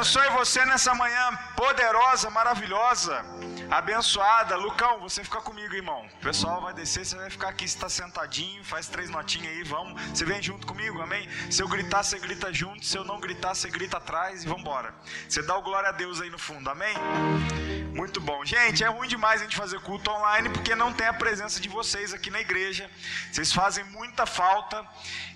abençoe você nessa manhã poderosa, maravilhosa, abençoada. Lucão, você fica comigo, irmão. O pessoal vai descer, você vai ficar aqui, você está sentadinho, faz três notinhas aí, vamos. Você vem junto comigo, amém? Se eu gritar, você grita junto. Se eu não gritar, você grita atrás e vamos embora. Você dá o glória a Deus aí no fundo, amém? Muito bom. Gente, é ruim demais a gente fazer culto online porque não tem a presença de vocês aqui na igreja. Vocês fazem muita falta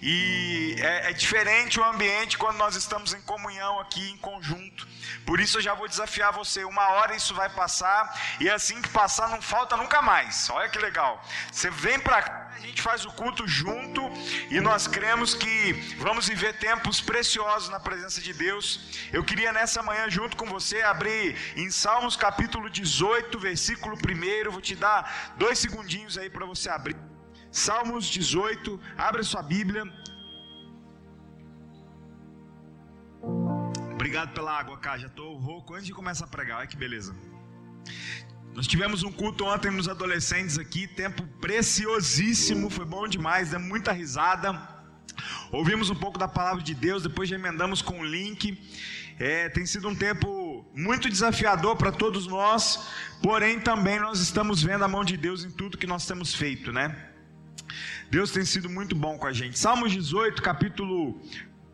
e é, é diferente o ambiente quando nós estamos em comunhão aqui, em conjunto. Por isso eu já vou desafiar você. Uma hora isso vai passar e assim que passar não falta nunca mais. Olha que legal. Você vem para cá, a gente faz o culto junto e nós cremos que vamos viver tempos preciosos na presença de Deus. Eu queria nessa manhã junto com você abrir em Salmos capítulo 18, versículo 1. Vou te dar dois segundinhos aí para você abrir. Salmos 18, abre sua Bíblia. Obrigado pela água, cara. Já estou rouco antes de começar a pregar. Olha que beleza. Nós tivemos um culto ontem nos adolescentes aqui, tempo preciosíssimo, foi bom demais, deu muita risada. Ouvimos um pouco da palavra de Deus, depois já emendamos com o link. É, tem sido um tempo muito desafiador para todos nós, porém também nós estamos vendo a mão de Deus em tudo que nós temos feito, né? Deus tem sido muito bom com a gente. Salmos 18, capítulo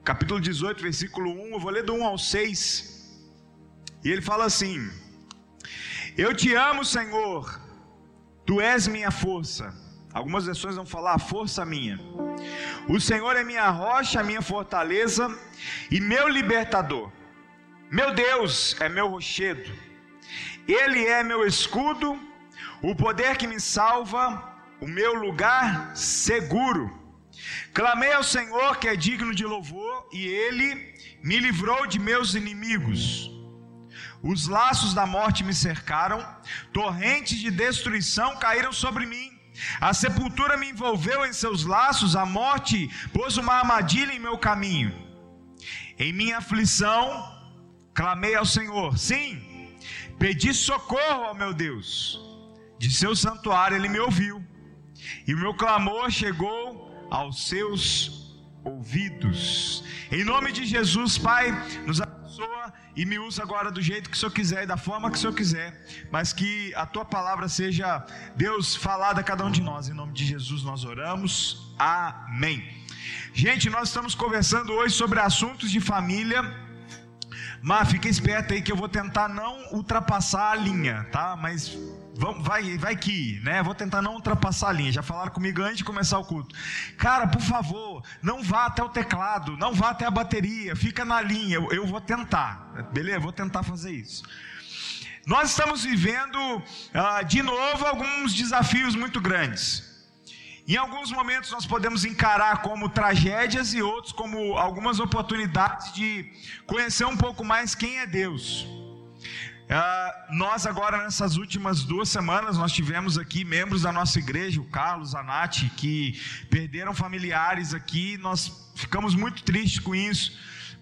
capítulo 18, versículo 1, eu vou ler do 1 ao 6. E ele fala assim: Eu te amo, Senhor, tu és minha força. Algumas versões vão falar força minha. O Senhor é minha rocha, minha fortaleza e meu libertador. Meu Deus é meu rochedo. Ele é meu escudo, o poder que me salva, o meu lugar seguro. Clamei ao Senhor que é digno de louvor, e ele me livrou de meus inimigos. Os laços da morte me cercaram, torrentes de destruição caíram sobre mim. A sepultura me envolveu em seus laços, a morte pôs uma armadilha em meu caminho. Em minha aflição, clamei ao Senhor, sim, pedi socorro ao meu Deus. De seu santuário ele me ouviu, e o meu clamor chegou aos seus ouvidos. Em nome de Jesus, Pai, nos abençoa e me usa agora do jeito que o Senhor quiser e da forma que o Senhor quiser, mas que a tua palavra seja, Deus, falada a cada um de nós. Em nome de Jesus nós oramos. Amém. Gente, nós estamos conversando hoje sobre assuntos de família. Mas fica esperto aí que eu vou tentar não ultrapassar a linha, tá? Mas Vai, vai que, né? Vou tentar não ultrapassar a linha. Já falaram comigo antes de começar o culto. Cara, por favor, não vá até o teclado, não vá até a bateria, fica na linha. Eu, eu vou tentar, beleza? Vou tentar fazer isso. Nós estamos vivendo ah, de novo alguns desafios muito grandes. Em alguns momentos nós podemos encarar como tragédias e outros como algumas oportunidades de conhecer um pouco mais quem é Deus. Uh, nós agora nessas últimas duas semanas nós tivemos aqui membros da nossa igreja, o Carlos, a Nath, que perderam familiares aqui. Nós ficamos muito tristes com isso,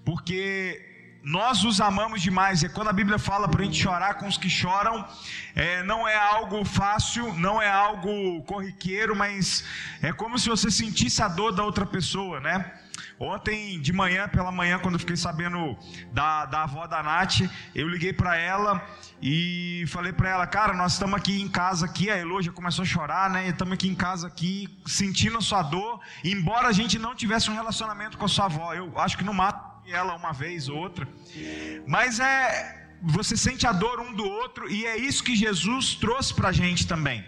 porque nós os amamos demais. É quando a Bíblia fala para a gente chorar com os que choram, é, não é algo fácil, não é algo corriqueiro, mas é como se você sentisse a dor da outra pessoa, né? Ontem de manhã, pela manhã, quando eu fiquei sabendo da, da avó da Nath, eu liguei para ela e falei para ela, cara, nós estamos aqui em casa aqui, a Elo já começou a chorar, né? Estamos aqui em casa aqui, sentindo a sua dor, embora a gente não tivesse um relacionamento com a sua avó. Eu acho que no mato ela uma vez ou outra. Mas é você sente a dor um do outro e é isso que Jesus trouxe para a gente também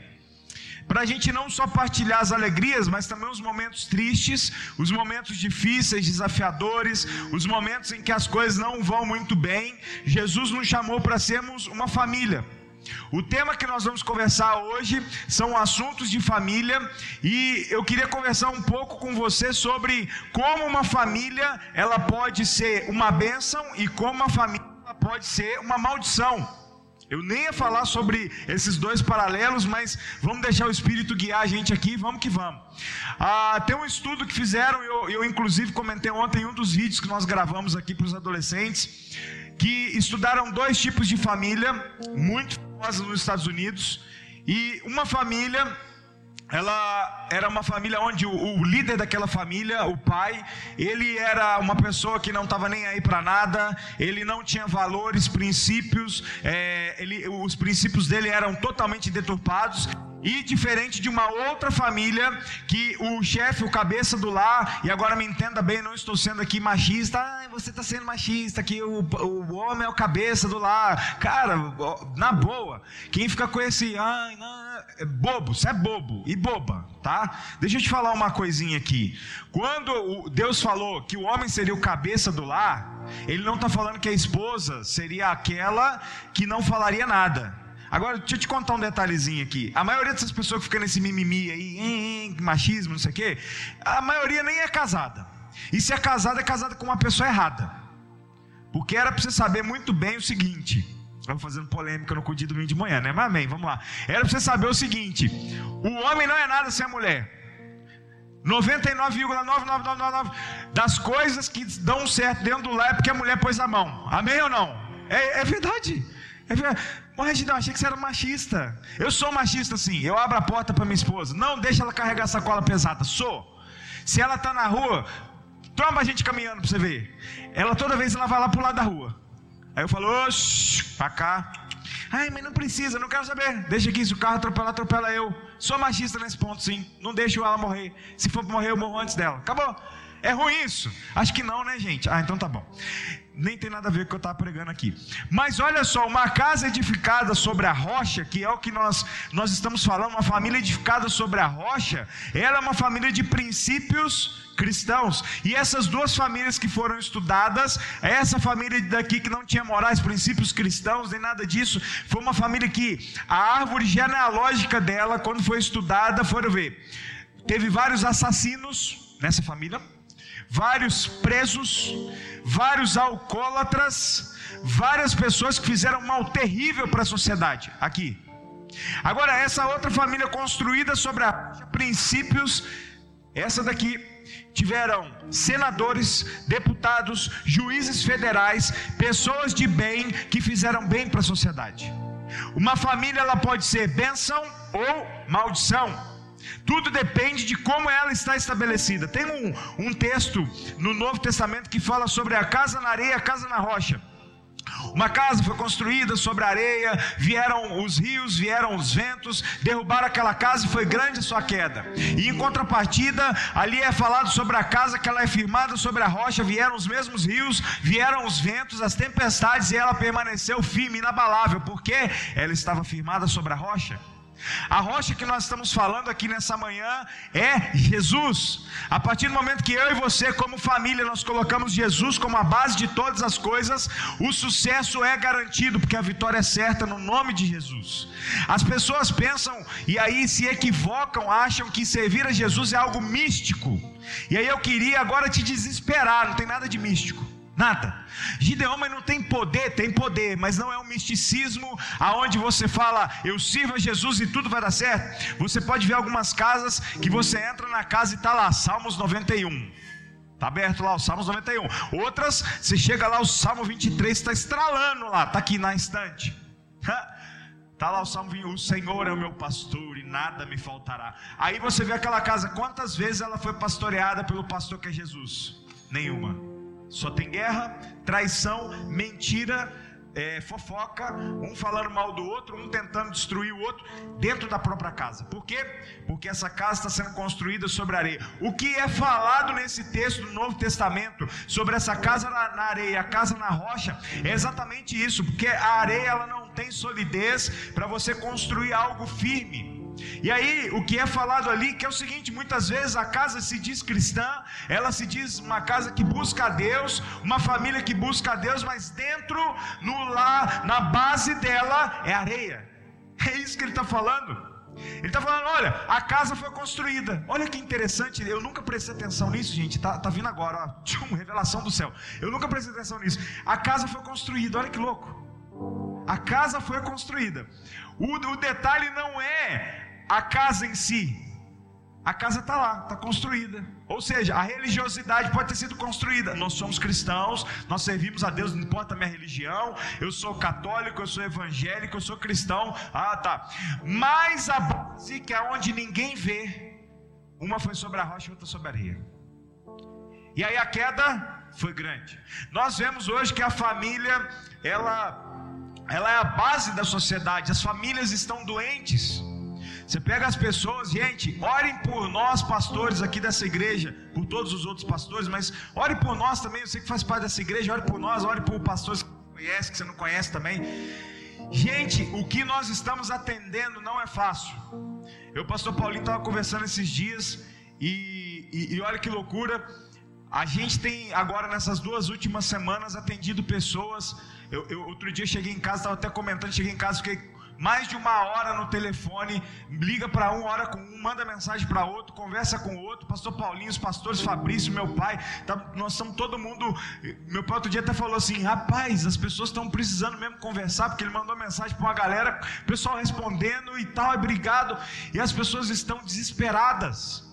para a gente não só partilhar as alegrias, mas também os momentos tristes, os momentos difíceis, desafiadores, os momentos em que as coisas não vão muito bem. Jesus nos chamou para sermos uma família. O tema que nós vamos conversar hoje são assuntos de família e eu queria conversar um pouco com você sobre como uma família ela pode ser uma bênção e como uma família pode ser uma maldição. Eu nem ia falar sobre esses dois paralelos, mas vamos deixar o Espírito guiar a gente aqui, vamos que vamos. Ah, tem um estudo que fizeram, eu, eu inclusive comentei ontem em um dos vídeos que nós gravamos aqui para os adolescentes, que estudaram dois tipos de família, muito famosas nos Estados Unidos, e uma família ela era uma família onde o, líder daquela família, o pai, ele era uma pessoa que não estava nem aí para nada, ele não tinha valores, princípios, é, ele, os princípios dele eram totalmente deturpados. E diferente de uma outra família, que o chefe, o cabeça do lar, e agora me entenda bem, não estou sendo aqui machista, ah, você está sendo machista, que o, o homem é o cabeça do lar. Cara, na boa, quem fica com esse, ai, não, é bobo, você é bobo e boba, tá? Deixa eu te falar uma coisinha aqui. Quando Deus falou que o homem seria o cabeça do lar, ele não está falando que a esposa seria aquela que não falaria nada. Agora, deixa eu te contar um detalhezinho aqui. A maioria dessas pessoas que ficam nesse mimimi aí, hein, machismo, não sei o quê, a maioria nem é casada. E se é casada, é casada com uma pessoa errada. Porque era para você saber muito bem o seguinte. Estamos fazendo polêmica no Cudido domingo de manhã, né? Mas amém, vamos lá. Era para você saber o seguinte: o homem não é nada sem a mulher. 99,9999 das coisas que dão certo dentro do lar é porque a mulher pôs a mão. Amém ou não? É, é verdade. É verdade. Ô Reginaldo, achei que você era machista. Eu sou machista sim. Eu abro a porta para minha esposa. Não deixa ela carregar sacola pesada. Sou. Se ela está na rua, tromba a gente caminhando para você ver. Ela toda vez ela vai lá pro lado da rua. Aí eu falo, oxi, para cá. Ai, mas não precisa, não quero saber. Deixa aqui, se o carro atropelar, atropela eu. Sou machista nesse ponto, sim. Não deixo ela morrer. Se for morrer, eu morro antes dela. Acabou. É ruim isso? Acho que não, né, gente? Ah, então tá bom nem tem nada a ver com o que eu estava pregando aqui. Mas olha só, uma casa edificada sobre a rocha, que é o que nós, nós estamos falando, uma família edificada sobre a rocha, ela é uma família de princípios cristãos. E essas duas famílias que foram estudadas, essa família daqui que não tinha morais, princípios cristãos, nem nada disso, foi uma família que a árvore genealógica dela, quando foi estudada, foram ver, teve vários assassinos nessa família vários presos, vários alcoólatras, várias pessoas que fizeram mal terrível para a sociedade. Aqui. Agora, essa outra família construída sobre a princípios, essa daqui tiveram senadores, deputados, juízes federais, pessoas de bem que fizeram bem para a sociedade. Uma família ela pode ser bênção ou maldição. Tudo depende de como ela está estabelecida. Tem um, um texto no Novo Testamento que fala sobre a casa na areia, a casa na rocha. Uma casa foi construída sobre areia, vieram os rios, vieram os ventos, derrubaram aquela casa e foi grande a sua queda. E em contrapartida, ali é falado sobre a casa que ela é firmada sobre a rocha, vieram os mesmos rios, vieram os ventos, as tempestades e ela permaneceu firme, inabalável, porque ela estava firmada sobre a rocha. A rocha que nós estamos falando aqui nessa manhã é Jesus. A partir do momento que eu e você, como família, nós colocamos Jesus como a base de todas as coisas, o sucesso é garantido, porque a vitória é certa no nome de Jesus. As pessoas pensam e aí se equivocam, acham que servir a Jesus é algo místico. E aí eu queria agora te desesperar, não tem nada de místico. Nada. Gideão, mas não tem poder, tem poder, mas não é um misticismo aonde você fala, eu sirvo a Jesus e tudo vai dar certo. Você pode ver algumas casas que você entra na casa e está lá, Salmos 91. Está aberto lá o Salmos 91. Outras, você chega lá, o Salmo 23 está estralando lá, está aqui na estante. Está lá o Salmo 20, o Senhor é o meu pastor e nada me faltará. Aí você vê aquela casa, quantas vezes ela foi pastoreada pelo pastor que é Jesus? Nenhuma. Só tem guerra, traição, mentira, é, fofoca, um falando mal do outro, um tentando destruir o outro dentro da própria casa. Por quê? Porque essa casa está sendo construída sobre areia. O que é falado nesse texto do Novo Testamento sobre essa casa na, na areia, a casa na rocha, é exatamente isso, porque a areia ela não tem solidez para você construir algo firme. E aí, o que é falado ali, que é o seguinte: muitas vezes a casa se diz cristã, ela se diz uma casa que busca a Deus, uma família que busca a Deus, mas dentro, no lá, na base dela, é areia. É isso que ele está falando. Ele está falando: olha, a casa foi construída. Olha que interessante, eu nunca prestei atenção nisso, gente. Está tá vindo agora, ó, tchum, revelação do céu. Eu nunca prestei atenção nisso. A casa foi construída, olha que louco. A casa foi construída. O, o detalhe não é a casa em si, a casa está lá, está construída. Ou seja, a religiosidade pode ter sido construída. Nós somos cristãos, nós servimos a Deus, não importa a minha religião. Eu sou católico, eu sou evangélico, eu sou cristão. Ah, tá. Mas a base que é onde ninguém vê. Uma foi sobre a rocha outra sobre a areia. E aí a queda foi grande. Nós vemos hoje que a família, ela ela é a base da sociedade. As famílias estão doentes. Você pega as pessoas, gente, orem por nós, pastores aqui dessa igreja, por todos os outros pastores, mas ore por nós também. Você que faz parte dessa igreja, ore por nós, ore por pastores que você conhece, que você não conhece também. Gente, o que nós estamos atendendo não é fácil. Eu, pastor Paulinho, estava conversando esses dias e, e, e olha que loucura. A gente tem agora nessas duas últimas semanas atendido pessoas. Eu, eu outro dia cheguei em casa, estava até comentando, cheguei em casa, fiquei mais de uma hora no telefone, liga para um, hora com um, manda mensagem para outro, conversa com outro, pastor Paulinho, os pastores Fabrício, meu pai, tá, nós estamos todo mundo. Meu pai outro dia até falou assim: rapaz, as pessoas estão precisando mesmo conversar, porque ele mandou mensagem para uma galera, pessoal respondendo e tal, é obrigado, e as pessoas estão desesperadas.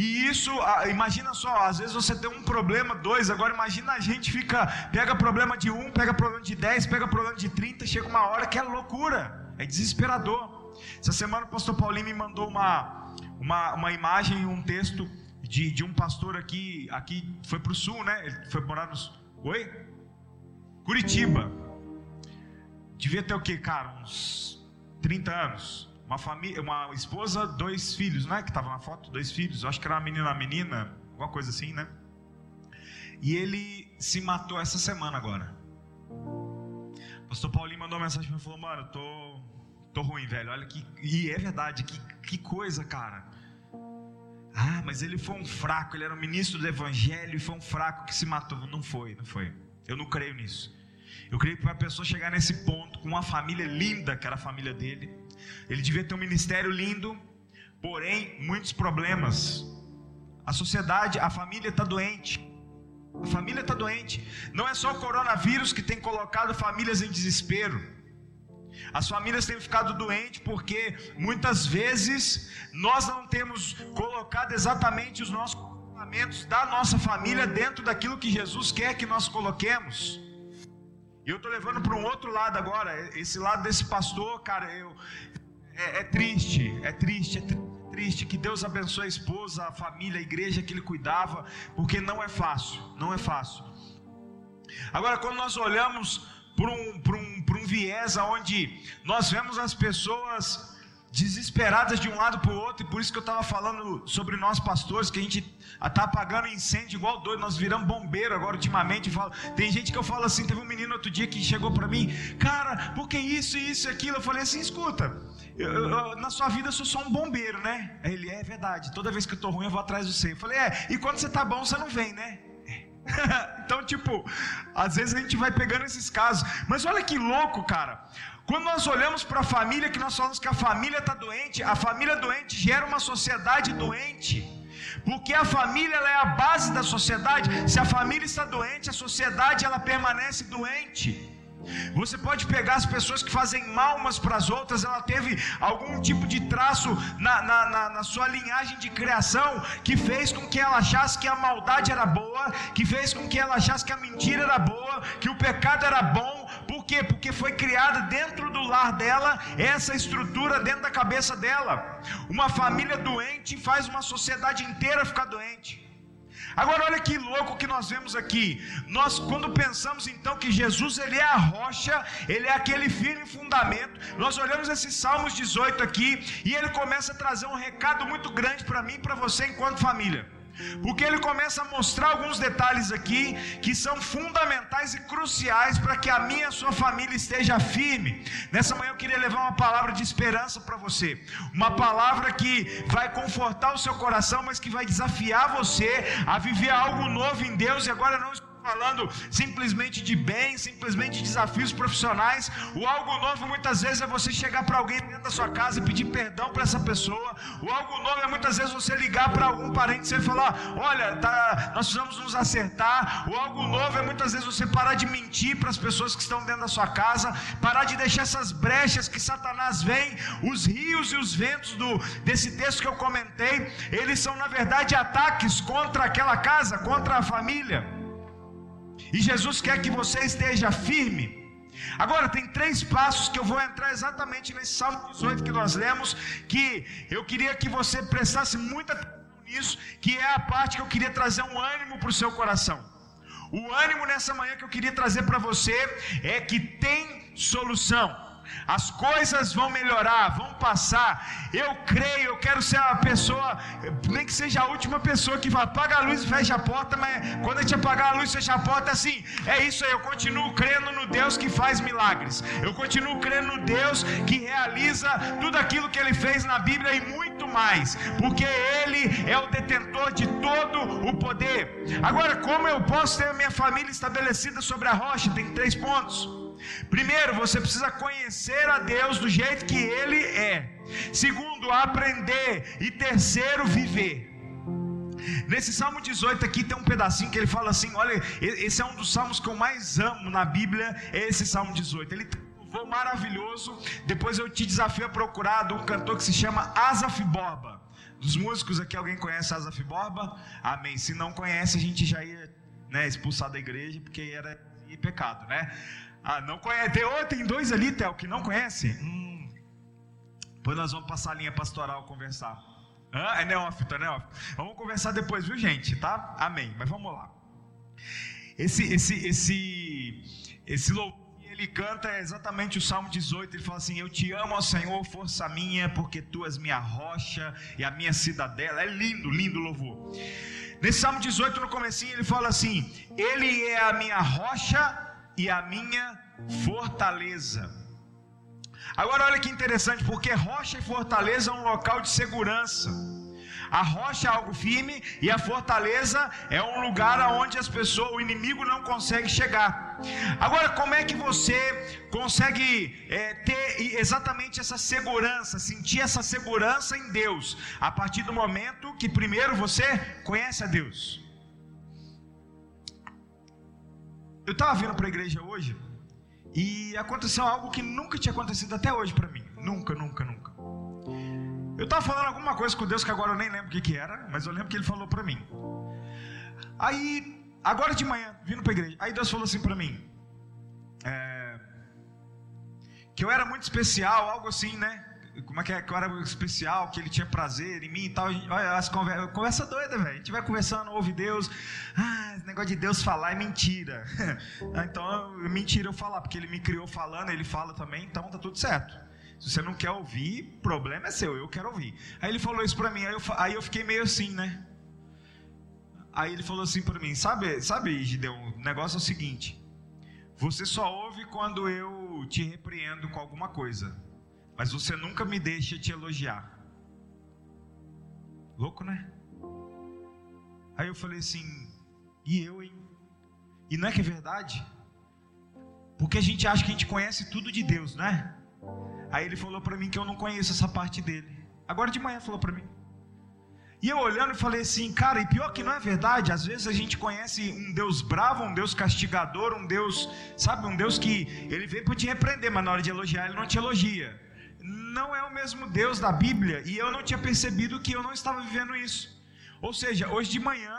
E isso, imagina só, às vezes você tem um problema, dois, agora imagina a gente fica, pega problema de um, pega problema de dez, pega problema de trinta, chega uma hora que é loucura, é desesperador. Essa semana o pastor Paulinho me mandou uma, uma, uma imagem, um texto de, de um pastor aqui, aqui foi para o sul, né? Ele foi morar nos. Oi? Curitiba. Devia ter o que, cara? Uns 30 anos uma família, uma esposa, dois filhos, não é que estava na foto, dois filhos. Acho que era uma menina, uma menina, alguma coisa assim, né? E ele se matou essa semana agora. O pastor Paulinho mandou uma mensagem para mim e falou: "Mano, eu tô tô ruim, velho. Olha que e é verdade, que que coisa, cara. Ah, mas ele foi um fraco, ele era um ministro do evangelho e foi um fraco que se matou. Não foi, não foi. Eu não creio nisso. Eu creio que para a pessoa chegar nesse ponto com uma família linda, que era a família dele, ele devia ter um ministério lindo, porém, muitos problemas. A sociedade, a família está doente. A família está doente. Não é só o coronavírus que tem colocado famílias em desespero. As famílias têm ficado doentes porque muitas vezes nós não temos colocado exatamente os nossos comportamentos da nossa família dentro daquilo que Jesus quer que nós coloquemos. E eu estou levando para um outro lado agora. Esse lado desse pastor, cara, eu, é, é triste, é triste, é triste. Que Deus abençoe a esposa, a família, a igreja que ele cuidava, porque não é fácil, não é fácil. Agora, quando nós olhamos para um, um, um viés onde nós vemos as pessoas desesperadas de um lado para o outro, e por isso que eu estava falando sobre nós pastores, que a gente está apagando incêndio igual doido, nós viramos bombeiro agora ultimamente. Falo, tem gente que eu falo assim, teve um menino outro dia que chegou para mim, cara, por que isso, isso e aquilo? Eu falei assim, escuta, eu, eu, na sua vida eu sou só um bombeiro, né? Ele é verdade, toda vez que eu estou ruim eu vou atrás de você. Eu falei, é, e quando você está bom você não vem, né? então, tipo, às vezes a gente vai pegando esses casos, mas olha que louco, cara. Quando nós olhamos para a família, que nós falamos que a família está doente, a família doente gera uma sociedade doente. Porque a família é a base da sociedade. Se a família está doente, a sociedade ela permanece doente. Você pode pegar as pessoas que fazem mal umas para as outras, ela teve algum tipo de traço na, na, na, na, sua linhagem de criação que fez com que ela achasse que a maldade era boa, que fez com que ela achasse que a mentira era boa, que o pecado era bom. Quê? Porque foi criada dentro do lar dela essa estrutura dentro da cabeça dela. Uma família doente faz uma sociedade inteira ficar doente. Agora olha que louco que nós vemos aqui. Nós quando pensamos então que Jesus ele é a rocha, ele é aquele firme fundamento. Nós olhamos esses Salmos 18 aqui e ele começa a trazer um recado muito grande para mim e para você enquanto família. Porque ele começa a mostrar alguns detalhes aqui que são fundamentais e cruciais para que a minha e a sua família esteja firme. Nessa manhã eu queria levar uma palavra de esperança para você. Uma palavra que vai confortar o seu coração, mas que vai desafiar você a viver algo novo em Deus. E agora não falando simplesmente de bem, simplesmente de desafios profissionais. O algo novo muitas vezes é você chegar para alguém dentro da sua casa e pedir perdão para essa pessoa. O algo novo é muitas vezes você ligar para algum parente e falar: Olha, tá, nós precisamos nos acertar. O algo novo é muitas vezes você parar de mentir para as pessoas que estão dentro da sua casa, parar de deixar essas brechas que Satanás vem, os rios e os ventos do, desse texto que eu comentei, eles são na verdade ataques contra aquela casa, contra a família. E Jesus quer que você esteja firme. Agora, tem três passos que eu vou entrar exatamente nesse Salmo 18 que nós lemos, que eu queria que você prestasse muita atenção nisso, que é a parte que eu queria trazer um ânimo para o seu coração. O ânimo nessa manhã que eu queria trazer para você é que tem solução as coisas vão melhorar, vão passar. Eu creio, eu quero ser a pessoa, nem que seja a última pessoa que vai apaga a luz e fecha a porta, mas quando a gente apagar a luz e fechar a porta, assim, é isso aí. Eu continuo crendo no Deus que faz milagres. Eu continuo crendo no Deus que realiza tudo aquilo que Ele fez na Bíblia e muito mais, porque Ele é o detentor de todo o poder. Agora, como eu posso ter a minha família estabelecida sobre a rocha? Tem três pontos. Primeiro, você precisa conhecer a Deus do jeito que Ele é. Segundo, aprender. E terceiro, viver. Nesse Salmo 18 aqui tem um pedacinho que ele fala assim: olha, esse é um dos salmos que eu mais amo na Bíblia, é esse Salmo 18. Ele tem um louvor maravilhoso. Depois eu te desafio a procurar de um cantor que se chama Asaf Borba. Dos músicos aqui, alguém conhece Asaf Borba? Amém. Se não conhece, a gente já ia né, expulsar da igreja, porque era pecado, né? Ah, não conhece. Tem, oh, tem dois ali, Theo, que não conhece. Hum. Depois nós vamos passar a linha pastoral conversar. Ah, é neófito, é neófito. Vamos conversar depois, viu, gente? Tá? Amém. Mas vamos lá. Esse, esse, esse, esse louvor ele canta exatamente o Salmo 18. Ele fala assim: Eu te amo, ó Senhor, força minha, porque tu és minha rocha e a minha cidadela. É lindo, lindo louvor. Nesse Salmo 18, no comecinho, ele fala assim: Ele é a minha rocha e a minha fortaleza. Agora olha que interessante, porque rocha e fortaleza é um local de segurança. A rocha é algo firme e a fortaleza é um lugar aonde as pessoas, o inimigo não consegue chegar. Agora, como é que você consegue é, ter exatamente essa segurança, sentir essa segurança em Deus, a partir do momento que primeiro você conhece a Deus? Eu estava vindo para a igreja hoje e aconteceu algo que nunca tinha acontecido até hoje para mim. Nunca, nunca, nunca. Eu estava falando alguma coisa com Deus que agora eu nem lembro o que, que era, mas eu lembro que Ele falou para mim. Aí, agora de manhã, vindo para a igreja, aí Deus falou assim para mim: é, que eu era muito especial, algo assim, né? Como é que, é, que eu era especial, que ele tinha prazer em mim e tal. Olha, as conversa, conversa doida, velho. A gente vai conversando, ouve Deus. Ah, esse negócio de Deus falar é mentira. Então, mentira eu falar, porque ele me criou falando, ele fala também, então tá tudo certo. Se você não quer ouvir, problema é seu, eu quero ouvir. Aí ele falou isso pra mim, aí eu, aí eu fiquei meio assim, né? Aí ele falou assim pra mim: Sabe, sabe, Gideon, o negócio é o seguinte. Você só ouve quando eu te repreendo com alguma coisa mas você nunca me deixa te elogiar. Louco, né? Aí eu falei assim, e eu, hein? E não é que é verdade? Porque a gente acha que a gente conhece tudo de Deus, né? Aí ele falou para mim que eu não conheço essa parte dele. Agora de manhã falou para mim. E eu olhando e falei assim, cara, e pior que não é verdade, às vezes a gente conhece um Deus bravo, um Deus castigador, um Deus, sabe, um Deus que ele veio para te repreender, mas na hora de elogiar ele não te elogia não é o mesmo Deus da Bíblia e eu não tinha percebido que eu não estava vivendo isso. Ou seja, hoje de manhã,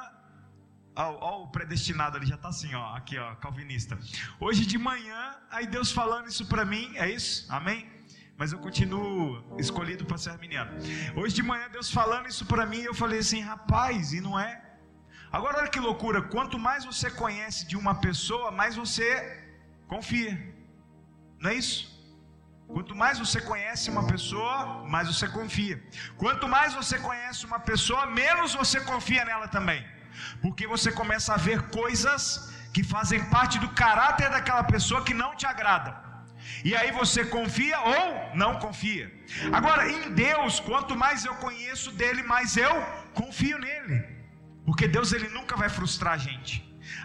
ó, ó o predestinado ali já está assim, ó, aqui ó, calvinista. Hoje de manhã, aí Deus falando isso para mim, é isso? Amém? Mas eu continuo escolhido para ser arminiano. Hoje de manhã Deus falando isso para mim, eu falei assim, rapaz, e não é? Agora olha que loucura, quanto mais você conhece de uma pessoa, mais você confia. Não é isso? Quanto mais você conhece uma pessoa, mais você confia. Quanto mais você conhece uma pessoa, menos você confia nela também. Porque você começa a ver coisas que fazem parte do caráter daquela pessoa que não te agrada. E aí você confia ou não confia. Agora, em Deus, quanto mais eu conheço dele, mais eu confio nele. Porque Deus ele nunca vai frustrar a gente.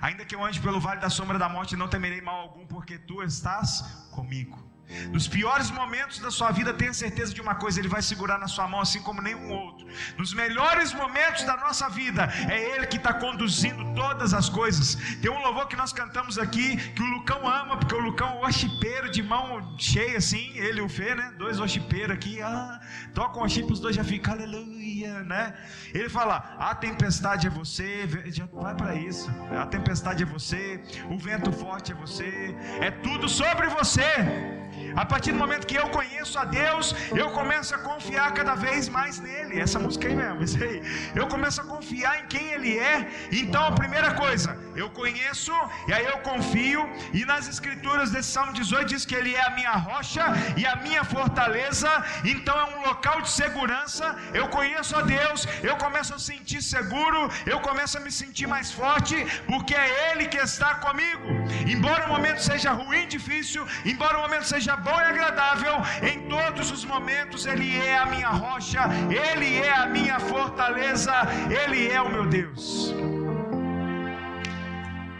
Ainda que eu ande pelo vale da sombra da morte, não temerei mal algum, porque tu estás comigo. Nos piores momentos da sua vida, tenha certeza de uma coisa: Ele vai segurar na sua mão, assim como nenhum outro. Nos melhores momentos da nossa vida, é Ele que está conduzindo todas as coisas. Tem um louvor que nós cantamos aqui, que o Lucão ama, porque o Lucão é worshipero de mão cheia, assim, ele e o Fê, né? Dois worshipeiros aqui, ah, tocam worship, os dois já ficam, aleluia, né? Ele fala: a tempestade é você, já vai para isso. A tempestade é você, o vento forte é você, é tudo sobre você. A partir do momento que eu conheço a Deus, eu começo a confiar cada vez mais nele. Essa música aí mesmo, isso aí. Eu começo a confiar em quem ele é. Então, a primeira coisa, eu conheço e aí eu confio. E nas escrituras desse Salmo 18 diz que ele é a minha rocha e a minha fortaleza. Então, é um local de segurança. Eu conheço a Deus, eu começo a sentir seguro, eu começo a me sentir mais forte, porque é ele que está comigo. Embora o momento seja ruim, difícil, embora o momento seja bom e agradável, em todos os momentos Ele é a minha rocha, Ele é a minha fortaleza, Ele é o meu Deus.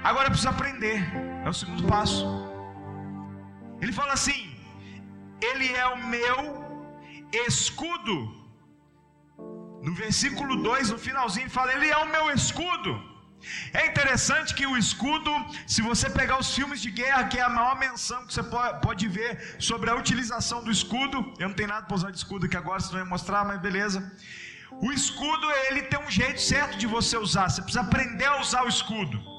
Agora eu preciso aprender, é o segundo passo. Ele fala assim: Ele é o meu escudo. No versículo 2, no finalzinho, fala: Ele é o meu escudo. É interessante que o escudo, se você pegar os filmes de guerra, que é a maior menção que você pode ver sobre a utilização do escudo, eu não tenho nada para usar de escudo aqui agora, você vai mostrar, mas beleza. O escudo, ele tem um jeito certo de você usar, você precisa aprender a usar o escudo.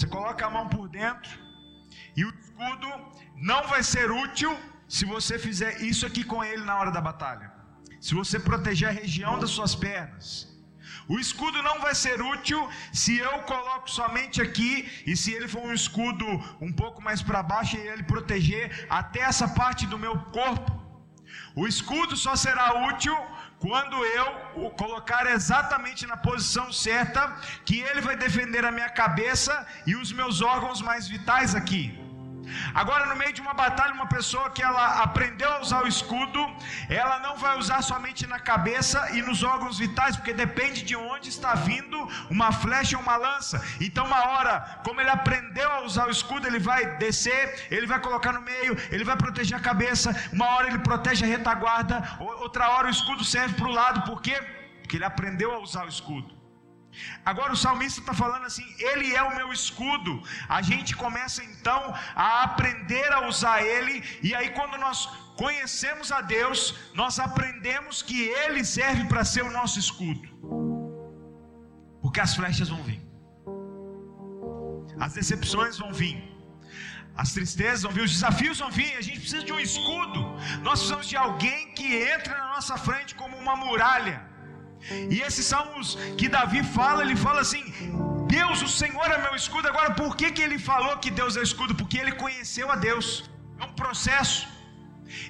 Você coloca a mão por dentro, e o escudo não vai ser útil se você fizer isso aqui com ele na hora da batalha. Se você proteger a região das suas pernas o escudo não vai ser útil se eu coloco somente aqui e se ele for um escudo um pouco mais para baixo e ele proteger até essa parte do meu corpo. O escudo só será útil quando eu o colocar exatamente na posição certa, que ele vai defender a minha cabeça e os meus órgãos mais vitais aqui. Agora, no meio de uma batalha, uma pessoa que ela aprendeu a usar o escudo, ela não vai usar somente na cabeça e nos órgãos vitais, porque depende de onde está vindo uma flecha ou uma lança. Então, uma hora, como ele aprendeu a usar o escudo, ele vai descer, ele vai colocar no meio, ele vai proteger a cabeça. Uma hora ele protege a retaguarda, outra hora o escudo serve para o lado, por quê? Porque ele aprendeu a usar o escudo. Agora o salmista está falando assim: Ele é o meu escudo. A gente começa então a aprender a usar Ele, e aí quando nós conhecemos a Deus, nós aprendemos que Ele serve para ser o nosso escudo, porque as flechas vão vir, as decepções vão vir. As tristezas vão vir, os desafios vão vir, a gente precisa de um escudo. Nós precisamos de alguém que entre na nossa frente como uma muralha e esses salmos que Davi fala, ele fala assim: Deus, o Senhor é meu escudo. Agora, por que, que ele falou que Deus é escudo? Porque ele conheceu a Deus. É um processo.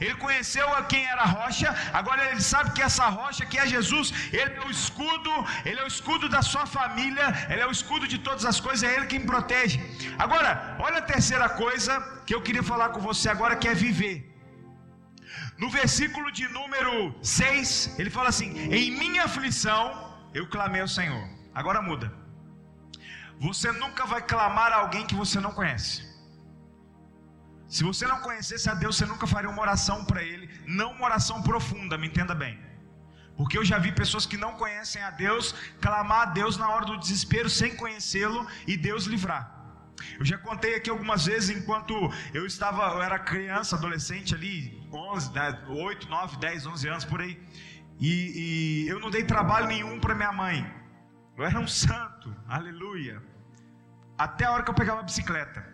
Ele conheceu a quem era a rocha, agora ele sabe que essa rocha que é Jesus, ele é o escudo, ele é o escudo da sua família, ele é o escudo de todas as coisas, é ele quem protege. Agora, olha a terceira coisa que eu queria falar com você agora, que é viver. No versículo de número 6, ele fala assim: Em minha aflição eu clamei ao Senhor. Agora muda. Você nunca vai clamar a alguém que você não conhece. Se você não conhecesse a Deus, você nunca faria uma oração para Ele, não uma oração profunda, me entenda bem. Porque eu já vi pessoas que não conhecem a Deus clamar a Deus na hora do desespero sem conhecê-lo e Deus livrar. Eu já contei aqui algumas vezes enquanto eu estava, eu era criança, adolescente ali, 11, 8, 9, 10, 11 anos por aí. E, e eu não dei trabalho nenhum para minha mãe. Eu era um santo, aleluia. Até a hora que eu pegava a bicicleta.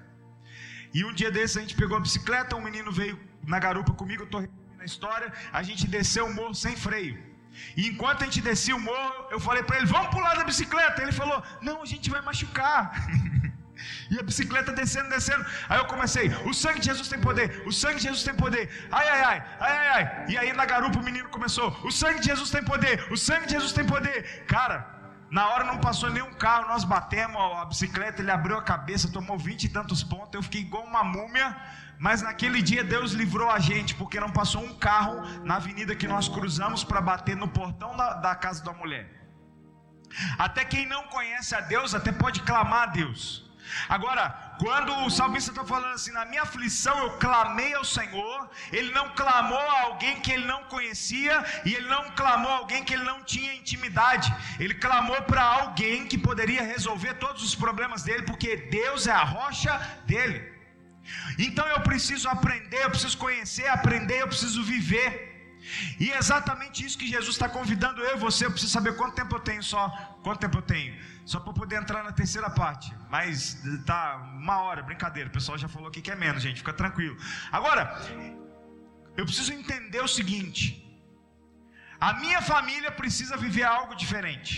E um dia desses a gente pegou a bicicleta, um menino veio na garupa comigo, eu estou repetindo a história. A gente desceu o morro sem freio. E enquanto a gente descia o morro, eu falei para ele: Vamos pular da bicicleta. Ele falou: Não, a gente vai machucar. E a bicicleta descendo, descendo. Aí eu comecei: o sangue de Jesus tem poder, o sangue de Jesus tem poder. Ai, ai, ai, ai, ai, ai. E aí na garupa o menino começou: o sangue de Jesus tem poder, o sangue de Jesus tem poder. Cara, na hora não passou nenhum carro, nós batemos a bicicleta, ele abriu a cabeça, tomou vinte e tantos pontos. Eu fiquei igual uma múmia. Mas naquele dia Deus livrou a gente, porque não passou um carro na avenida que nós cruzamos para bater no portão da, da casa da mulher. Até quem não conhece a Deus, até pode clamar a Deus. Agora, quando o salmista está falando assim, na minha aflição eu clamei ao Senhor, ele não clamou a alguém que ele não conhecia e ele não clamou a alguém que ele não tinha intimidade, ele clamou para alguém que poderia resolver todos os problemas dele, porque Deus é a rocha dele. Então eu preciso aprender, eu preciso conhecer, aprender, eu preciso viver. E é exatamente isso que Jesus está convidando eu e você. Eu preciso saber quanto tempo eu tenho só. Quanto tempo eu tenho? Só para poder entrar na terceira parte. Mas tá uma hora, brincadeira. O pessoal já falou aqui que é menos, gente. Fica tranquilo. Agora, eu preciso entender o seguinte: a minha família precisa viver algo diferente.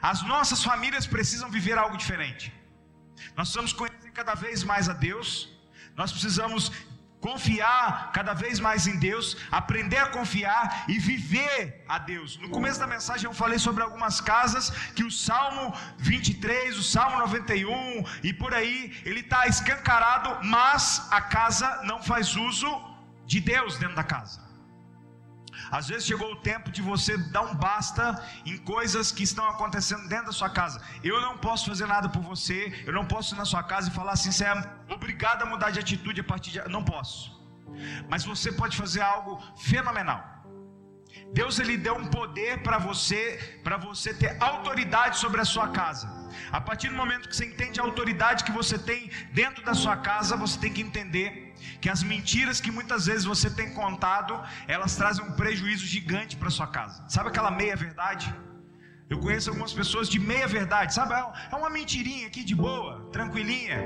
As nossas famílias precisam viver algo diferente. Nós precisamos conhecer cada vez mais a Deus. Nós precisamos confiar cada vez mais em Deus, aprender a confiar e viver a Deus. No começo da mensagem eu falei sobre algumas casas que o Salmo 23, o Salmo 91 e por aí, ele está escancarado, mas a casa não faz uso de Deus dentro da casa. Às vezes chegou o tempo de você dar um basta em coisas que estão acontecendo dentro da sua casa. Eu não posso fazer nada por você, eu não posso ir na sua casa e falar assim, você é obrigado a mudar de atitude a partir de. Não posso. Mas você pode fazer algo fenomenal. Deus ele deu um poder para você, para você ter autoridade sobre a sua casa. A partir do momento que você entende a autoridade que você tem dentro da sua casa, você tem que entender que as mentiras que muitas vezes você tem contado, elas trazem um prejuízo gigante para sua casa. Sabe aquela meia verdade? Eu conheço algumas pessoas de meia verdade, sabe? É uma mentirinha aqui de boa, tranquilinha.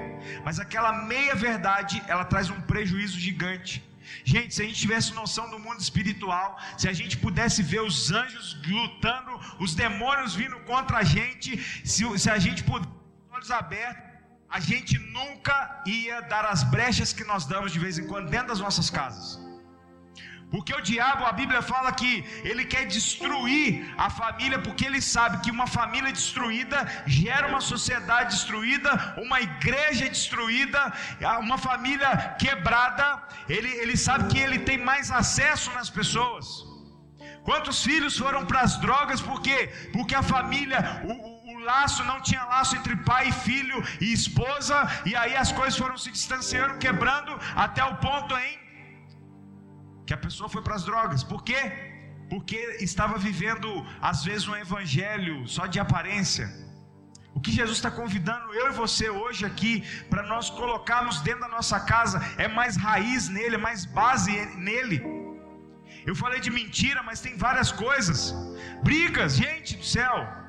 Mas aquela meia verdade, ela traz um prejuízo gigante. Gente, se a gente tivesse noção do mundo espiritual, se a gente pudesse ver os anjos lutando, os demônios vindo contra a gente, se, se a gente pudesse olhos abertos, a gente nunca ia dar as brechas que nós damos de vez em quando dentro das nossas casas. Porque o diabo, a Bíblia fala que ele quer destruir a família, porque ele sabe que uma família destruída gera uma sociedade destruída, uma igreja destruída, uma família quebrada. Ele, ele sabe que ele tem mais acesso nas pessoas. Quantos filhos foram para as drogas? Por quê? Porque a família, o, laço não tinha laço entre pai, filho e esposa, e aí as coisas foram se distanciando, quebrando, até o ponto em que a pessoa foi para as drogas. Por quê? Porque estava vivendo, às vezes, um evangelho só de aparência. O que Jesus está convidando eu e você hoje aqui, para nós colocarmos dentro da nossa casa, é mais raiz nele, é mais base nele. Eu falei de mentira, mas tem várias coisas. Brigas, gente do céu.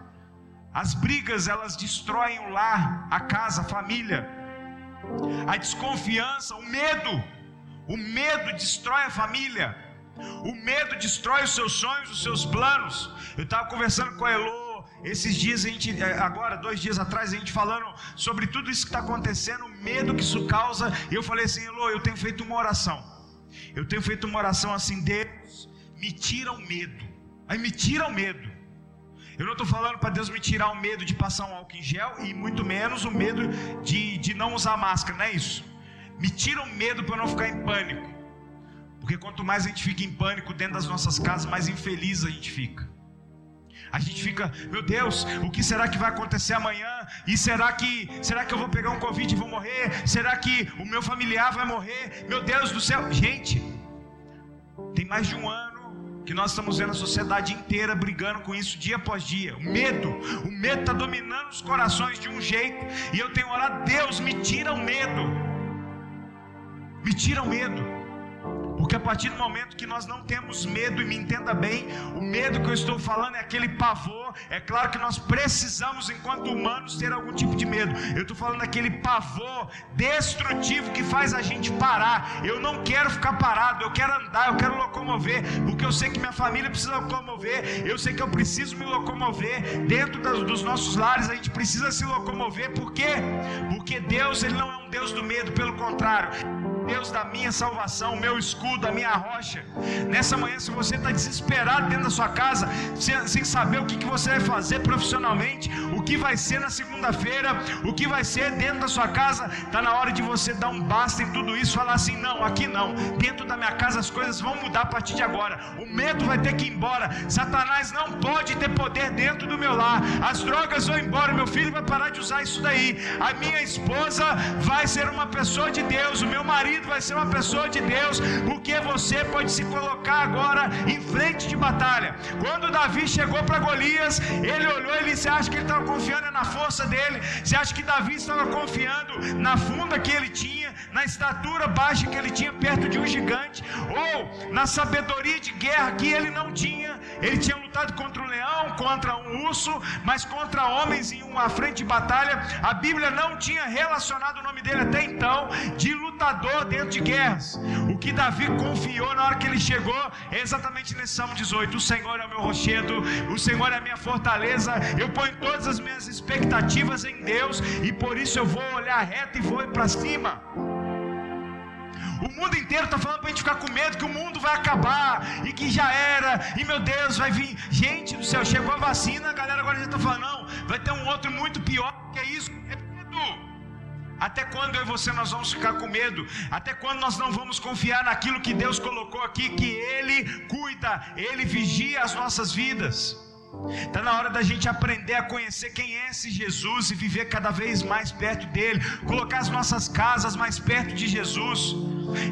As brigas, elas destroem o lar, a casa, a família. A desconfiança, o medo o medo destrói a família. O medo destrói os seus sonhos, os seus planos. Eu estava conversando com a Elo esses dias, a gente, é, agora, dois dias atrás, a gente falando sobre tudo isso que está acontecendo, o medo que isso causa. E eu falei assim, Elo, eu tenho feito uma oração. Eu tenho feito uma oração assim, Deus, me tira o medo. Aí me tira o medo. Eu não estou falando para Deus me tirar o medo de passar um álcool em gel e muito menos o medo de, de não usar máscara, não é isso. Me tira o medo para eu não ficar em pânico. Porque quanto mais a gente fica em pânico dentro das nossas casas, mais infeliz a gente fica. A gente fica, meu Deus, o que será que vai acontecer amanhã? E será que, será que eu vou pegar um covid e vou morrer? Será que o meu familiar vai morrer? Meu Deus do céu, gente, tem mais de um ano que nós estamos vendo a sociedade inteira brigando com isso dia após dia. O medo, o medo está dominando os corações de um jeito. E eu tenho orado, Deus, me tira o medo. Me tira o medo. Porque a partir do momento que nós não temos medo, e me entenda bem, o medo que eu estou falando é aquele pavor. É claro que nós precisamos, enquanto humanos, ter algum tipo de medo. Eu estou falando daquele pavor destrutivo que faz a gente parar. Eu não quero ficar parado, eu quero andar, eu quero locomover, porque eu sei que minha família precisa locomover, eu sei que eu preciso me locomover. Dentro dos nossos lares, a gente precisa se locomover. Por quê? Porque Deus ele não é um Deus do medo, pelo contrário. Deus da minha salvação, meu escudo, a minha rocha. Nessa manhã, se você está desesperado dentro da sua casa, sem, sem saber o que, que você vai fazer profissionalmente, o que vai ser na segunda-feira, o que vai ser dentro da sua casa, está na hora de você dar um basta em tudo isso, falar assim: não, aqui não, dentro da minha casa as coisas vão mudar a partir de agora, o medo vai ter que ir embora, Satanás não pode ter poder dentro do meu lar, as drogas vão embora, meu filho vai parar de usar isso daí, a minha esposa vai ser uma pessoa de Deus, o meu marido vai ser uma pessoa de Deus, porque você pode se colocar agora em frente de batalha. Quando Davi chegou para Golias, ele olhou e disse: acha que ele estava confiando na força dele? Você acha que Davi estava confiando na funda que ele tinha, na estatura baixa que ele tinha perto de um gigante, ou na sabedoria de guerra que ele não tinha? Ele tinha lutado contra um leão, contra um urso, mas contra homens em uma frente de batalha. A Bíblia não tinha relacionado o nome dele até então de lutador dentro de guerras. O que Davi confiou na hora que ele chegou é exatamente nesse Salmo 18: O Senhor é o meu rochedo, o Senhor é a minha fortaleza. Eu ponho todas as minhas expectativas em Deus e por isso eu vou olhar reto e vou para cima. O mundo inteiro está falando para a gente ficar com medo que o mundo vai acabar e que já era, e meu Deus, vai vir. Gente do céu, chegou a vacina, a galera agora já está falando, não, vai ter um outro muito pior que é isso. É medo. Até quando eu e você nós vamos ficar com medo? Até quando nós não vamos confiar naquilo que Deus colocou aqui, que Ele cuida, Ele vigia as nossas vidas? Está na hora da gente aprender a conhecer quem é esse Jesus e viver cada vez mais perto dele, colocar as nossas casas mais perto de Jesus,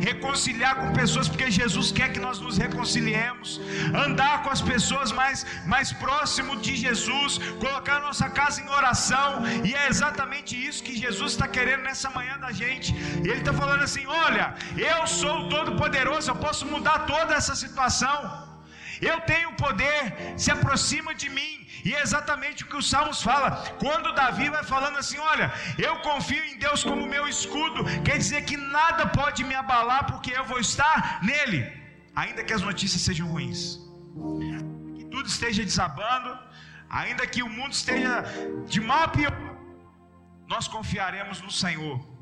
reconciliar com pessoas, porque Jesus quer que nós nos reconciliemos, andar com as pessoas mais, mais próximo de Jesus, colocar nossa casa em oração, e é exatamente isso que Jesus está querendo nessa manhã da gente. Ele está falando assim: olha, eu sou o Todo-Poderoso, eu posso mudar toda essa situação. Eu tenho poder, se aproxima de mim. E é exatamente o que os Salmos fala. Quando Davi vai falando assim: Olha, eu confio em Deus como meu escudo, quer dizer que nada pode me abalar, porque eu vou estar nele, ainda que as notícias sejam ruins, que tudo esteja desabando, ainda que o mundo esteja de mal a pior, nós confiaremos no Senhor.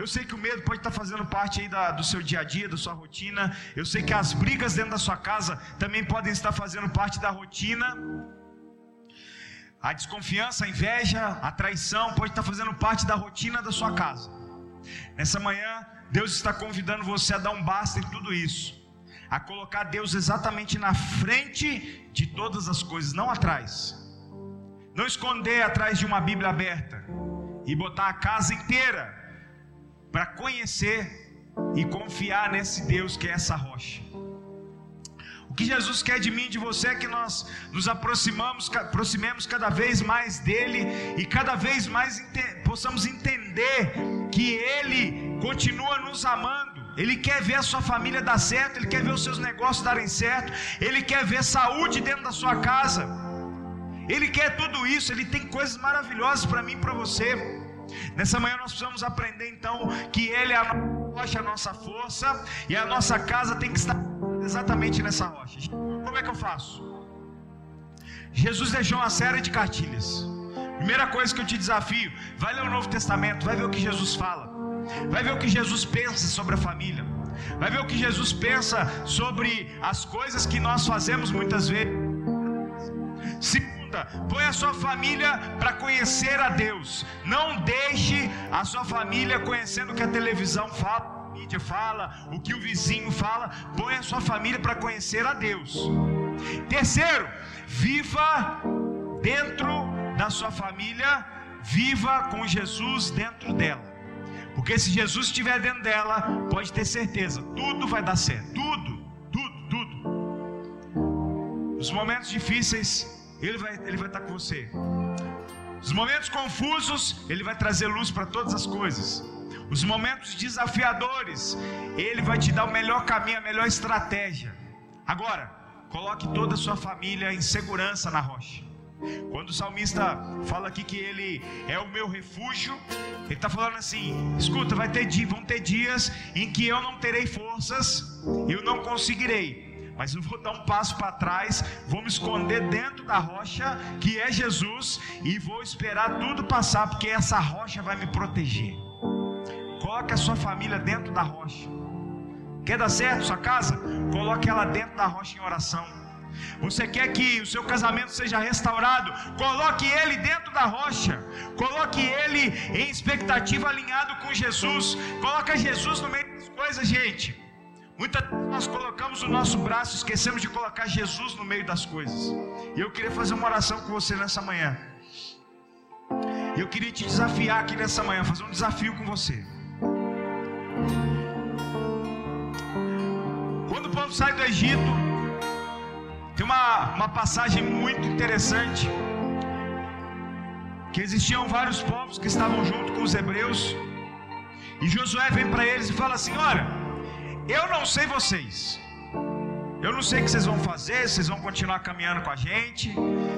Eu sei que o medo pode estar fazendo parte aí da, do seu dia a dia, da sua rotina. Eu sei que as brigas dentro da sua casa também podem estar fazendo parte da rotina. A desconfiança, a inveja, a traição pode estar fazendo parte da rotina da sua casa. Nessa manhã, Deus está convidando você a dar um basta em tudo isso, a colocar Deus exatamente na frente de todas as coisas, não atrás. Não esconder atrás de uma Bíblia aberta e botar a casa inteira para conhecer e confiar nesse Deus que é essa rocha. O que Jesus quer de mim e de você é que nós nos aproximamos, aproximemos cada vez mais dele e cada vez mais ente possamos entender que ele continua nos amando. Ele quer ver a sua família dar certo, ele quer ver os seus negócios darem certo, ele quer ver saúde dentro da sua casa. Ele quer tudo isso, ele tem coisas maravilhosas para mim e para você. Nessa manhã nós precisamos aprender então que Ele é a rocha, a nossa força, e a nossa casa tem que estar exatamente nessa rocha. Como é que eu faço? Jesus deixou uma série de cartilhas. Primeira coisa que eu te desafio: vai ler o Novo Testamento, vai ver o que Jesus fala, vai ver o que Jesus pensa sobre a família, vai ver o que Jesus pensa sobre as coisas que nós fazemos muitas vezes. Se põe a sua família para conhecer a Deus. Não deixe a sua família conhecendo o que a televisão fala, a mídia fala, o que o vizinho fala. Põe a sua família para conhecer a Deus. Terceiro, viva dentro da sua família, viva com Jesus dentro dela. Porque se Jesus estiver dentro dela, pode ter certeza, tudo vai dar certo. Tudo, tudo, tudo. Os momentos difíceis ele vai, ele vai estar com você. Os momentos confusos, Ele vai trazer luz para todas as coisas. Os momentos desafiadores, Ele vai te dar o melhor caminho, a melhor estratégia. Agora, coloque toda a sua família em segurança na rocha. Quando o salmista fala aqui que ele é o meu refúgio, ele está falando assim: escuta, vai ter dia, vão ter dias em que eu não terei forças, eu não conseguirei, mas eu vou dar um passo para trás, vou me esconder dentro da rocha, que é Jesus, e vou esperar tudo passar, porque essa rocha vai me proteger. coloque a sua família dentro da rocha. Quer dar certo sua casa? Coloque ela dentro da rocha em oração. Você quer que o seu casamento seja restaurado? Coloque ele dentro da rocha. Coloque ele em expectativa alinhado com Jesus. Coloque Jesus no meio das coisas, gente. Muitas vezes nós colocamos o nosso braço, esquecemos de colocar Jesus no meio das coisas. E eu queria fazer uma oração com você nessa manhã. Eu queria te desafiar aqui nessa manhã, fazer um desafio com você. Quando o povo sai do Egito, tem uma, uma passagem muito interessante. Que existiam vários povos que estavam junto com os hebreus. E Josué vem para eles e fala assim: Olha, eu não sei vocês. Eu não sei o que vocês vão fazer, se vocês vão continuar caminhando com a gente,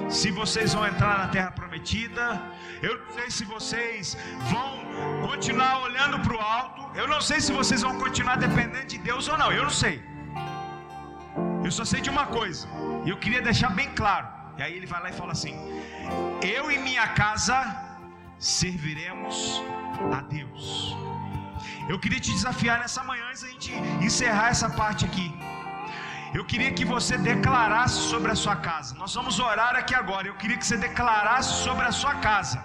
se vocês vão entrar na terra prometida. Eu não sei se vocês vão continuar olhando para o alto. Eu não sei se vocês vão continuar dependendo de Deus ou não. Eu não sei. Eu só sei de uma coisa. E eu queria deixar bem claro. E aí ele vai lá e fala assim: Eu e minha casa serviremos a Deus. Eu queria te desafiar nessa manhã, antes da gente encerrar essa parte aqui. Eu queria que você declarasse sobre a sua casa. Nós vamos orar aqui agora. Eu queria que você declarasse sobre a sua casa.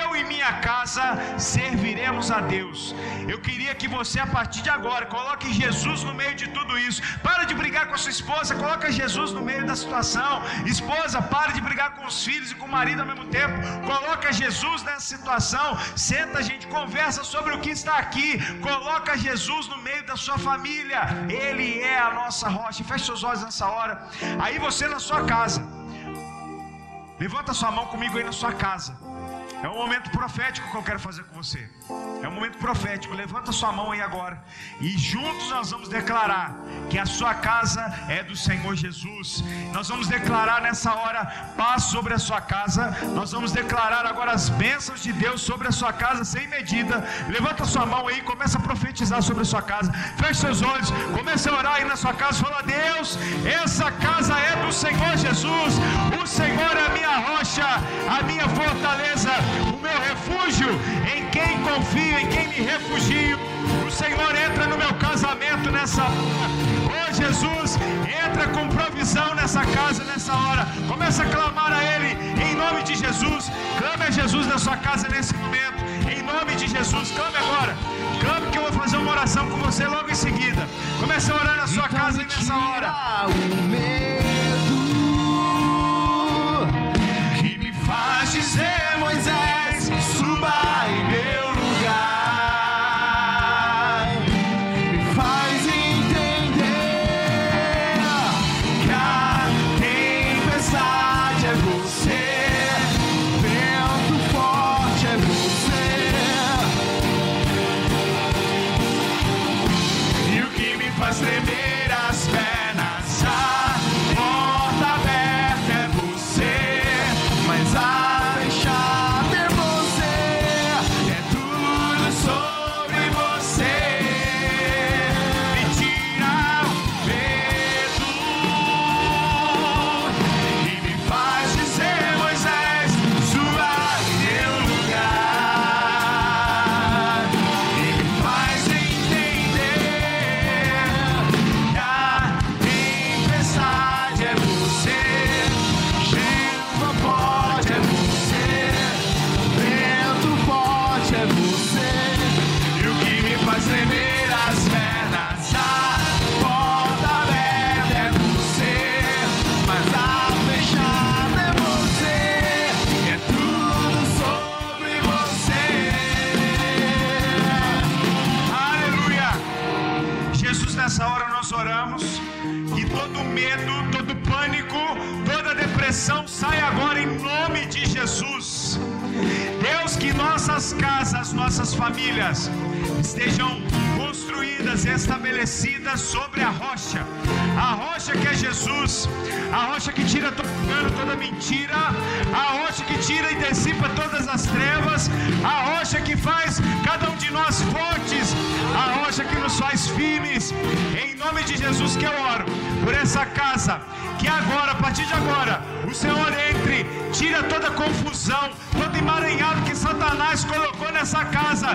Eu e minha casa serviremos a Deus. Eu queria que você, a partir de agora, coloque Jesus no meio de tudo isso. Para de brigar com a sua esposa, coloca Jesus no meio da situação. Esposa, para de brigar com os filhos e com o marido ao mesmo tempo. Coloca Jesus nessa situação. Senta, gente, conversa sobre o que está aqui. Coloca Jesus no meio da sua família. Ele é a nossa rocha. Feche seus olhos nessa hora. Aí você na sua casa. Levanta sua mão comigo aí na sua casa. É um momento profético que eu quero fazer com você. É um momento profético. Levanta sua mão aí agora. E juntos nós vamos declarar que a sua casa é do Senhor Jesus. Nós vamos declarar nessa hora paz sobre a sua casa. Nós vamos declarar agora as bênçãos de Deus sobre a sua casa sem medida. Levanta sua mão aí, começa a profetizar sobre a sua casa. Feche seus olhos, comece a orar aí na sua casa. Fala, Deus, essa casa é do Senhor Jesus. O Senhor é a minha rocha, a minha fortaleza meu refúgio, em quem confio, em quem me refugio. O Senhor entra no meu casamento nessa hora. Oh Jesus, entra com provisão nessa casa nessa hora. Começa a clamar a Ele em nome de Jesus. Clame a Jesus na sua casa nesse momento. Em nome de Jesus, clame agora. Clame que eu vou fazer uma oração com você logo em seguida. Comece a orar na sua então casa nessa hora. O medo que me faz dizer Moisés, você. Nossas famílias estejam construídas estabelecidas sobre a rocha, a rocha que é Jesus, a rocha que tira todo engano, toda mentira, a rocha que tira e dissipa todas as trevas, a rocha que faz cada um de nós fortes, a rocha que nos faz firmes. Em nome de Jesus que eu oro por essa casa, que agora, a partir de agora, o Senhor entre, tira toda confusão, todo emaranhado que Satanás colocou nessa essa casa.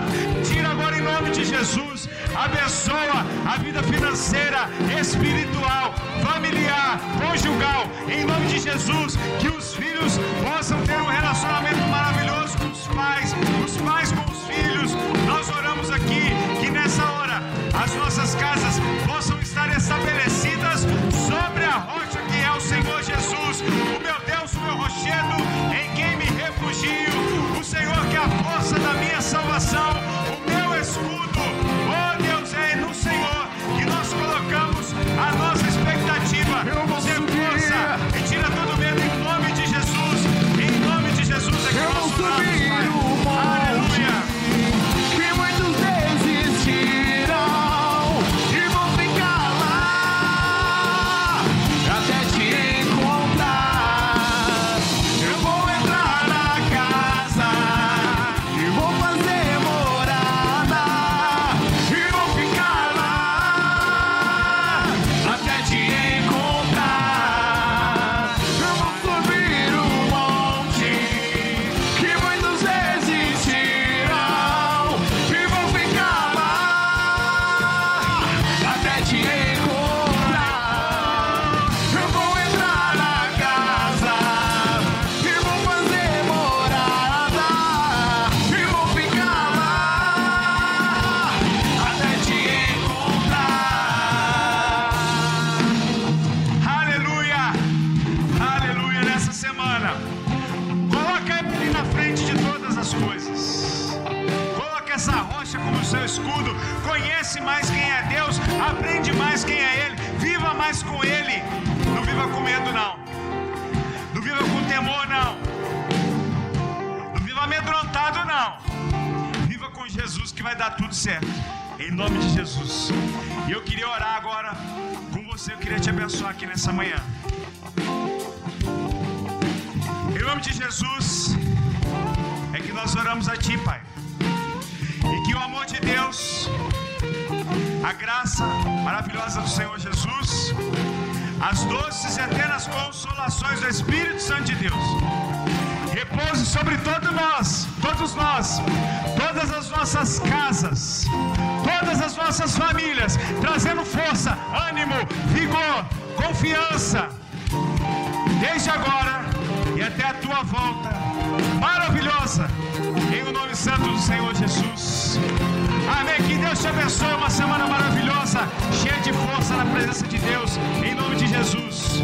Tira agora em nome de Jesus. Abençoa a vida financeira, espiritual, familiar, conjugal. Em nome de Jesus, que os filhos possam ter um relacionamento maravilhoso com os pais, os pais com os filhos. Nós oramos aqui que nessa hora as nossas casas possam estar estabelecidas sobre a rocha que é o Senhor Jesus, o meu Deus, o meu rochedo, que a força da minha nome de Jesus, é que nós oramos a Ti, Pai. E que o amor de Deus, a graça maravilhosa do Senhor Jesus, as doces e eternas consolações do Espírito Santo de Deus, repouse sobre todos nós, todos nós, todas as nossas casas, todas as nossas famílias, trazendo força, ânimo, vigor, confiança desde agora até a tua volta maravilhosa, em o nome santo do Senhor Jesus. Amém. Que Deus te abençoe. Uma semana maravilhosa, cheia de força na presença de Deus, em nome de Jesus.